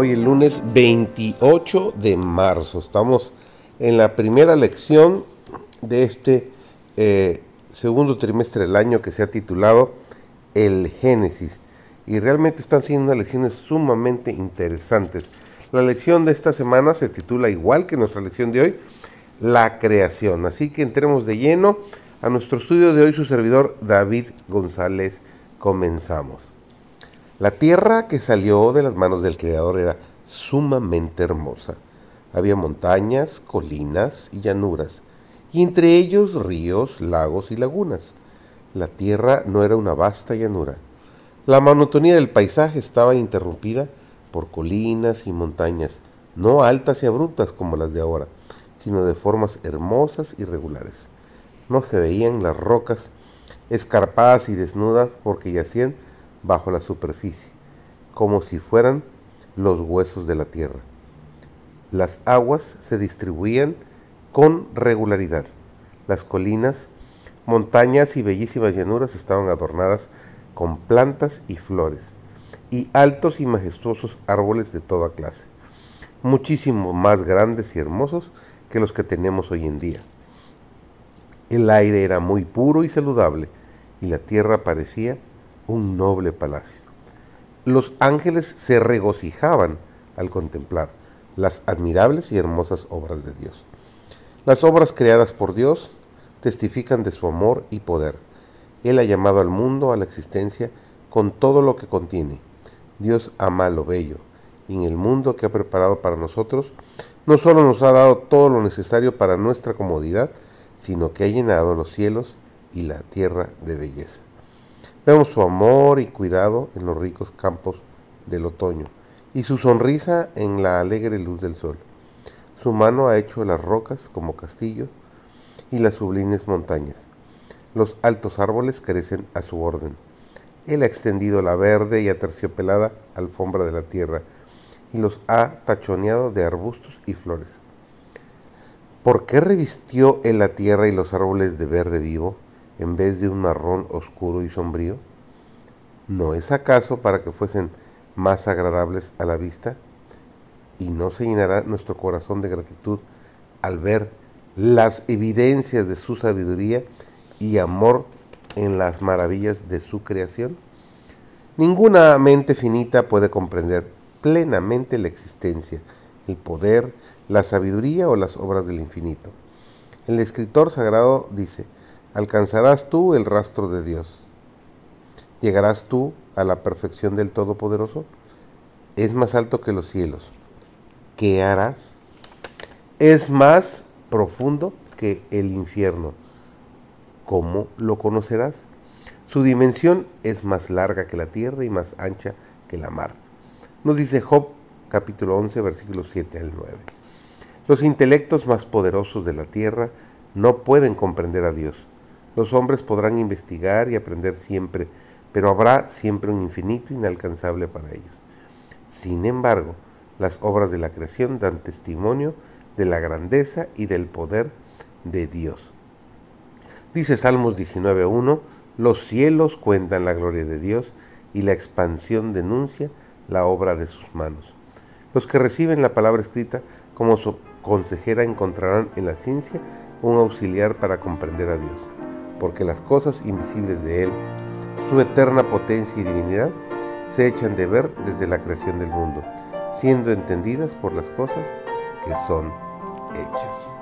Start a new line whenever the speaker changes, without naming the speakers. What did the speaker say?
Hoy es lunes 28 de marzo. Estamos en la primera lección de este eh, segundo trimestre del año que se ha titulado El Génesis. Y realmente están siendo lecciones sumamente interesantes. La lección de esta semana se titula igual que nuestra lección de hoy, La creación. Así que entremos de lleno a nuestro estudio de hoy, su servidor David González. Comenzamos. La tierra que salió de las manos del Creador era sumamente hermosa. Había montañas, colinas y llanuras, y entre ellos ríos, lagos y lagunas. La tierra no era una vasta llanura. La monotonía del paisaje estaba interrumpida por colinas y montañas, no altas y abruptas como las de ahora, sino de formas hermosas y regulares. No se veían las rocas escarpadas y desnudas porque yacían bajo la superficie, como si fueran los huesos de la tierra. Las aguas se distribuían con regularidad. Las colinas, montañas y bellísimas llanuras estaban adornadas con plantas y flores, y altos y majestuosos árboles de toda clase, muchísimo más grandes y hermosos que los que tenemos hoy en día. El aire era muy puro y saludable, y la tierra parecía un noble palacio. Los ángeles se regocijaban al contemplar las admirables y hermosas obras de Dios. Las obras creadas por Dios testifican de su amor y poder. Él ha llamado al mundo a la existencia con todo lo que contiene. Dios ama lo bello y en el mundo que ha preparado para nosotros no solo nos ha dado todo lo necesario para nuestra comodidad, sino que ha llenado los cielos y la tierra de belleza. Vemos su amor y cuidado en los ricos campos del otoño y su sonrisa en la alegre luz del sol. Su mano ha hecho las rocas como castillos y las sublimes montañas. Los altos árboles crecen a su orden. Él ha extendido la verde y aterciopelada alfombra de la tierra y los ha tachoneado de arbustos y flores. ¿Por qué revistió él la tierra y los árboles de verde vivo? En vez de un marrón oscuro y sombrío? ¿No es acaso para que fuesen más agradables a la vista? ¿Y no se llenará nuestro corazón de gratitud al ver las evidencias de su sabiduría y amor en las maravillas de su creación? Ninguna mente finita puede comprender plenamente la existencia, el poder, la sabiduría o las obras del infinito. El escritor sagrado dice, alcanzarás tú el rastro de Dios. ¿Llegarás tú a la perfección del Todopoderoso? Es más alto que los cielos. ¿Qué harás? Es más profundo que el infierno. ¿Cómo lo conocerás? Su dimensión es más larga que la tierra y más ancha que la mar. Nos dice Job capítulo 11 versículos 7 al 9. Los intelectos más poderosos de la tierra no pueden comprender a Dios los hombres podrán investigar y aprender siempre, pero habrá siempre un infinito inalcanzable para ellos. Sin embargo, las obras de la creación dan testimonio de la grandeza y del poder de Dios. Dice Salmos 19.1, los cielos cuentan la gloria de Dios y la expansión denuncia la obra de sus manos. Los que reciben la palabra escrita como su consejera encontrarán en la ciencia un auxiliar para comprender a Dios porque las cosas invisibles de Él, su eterna potencia y divinidad, se echan de ver desde la creación del mundo, siendo entendidas por las cosas que son hechas.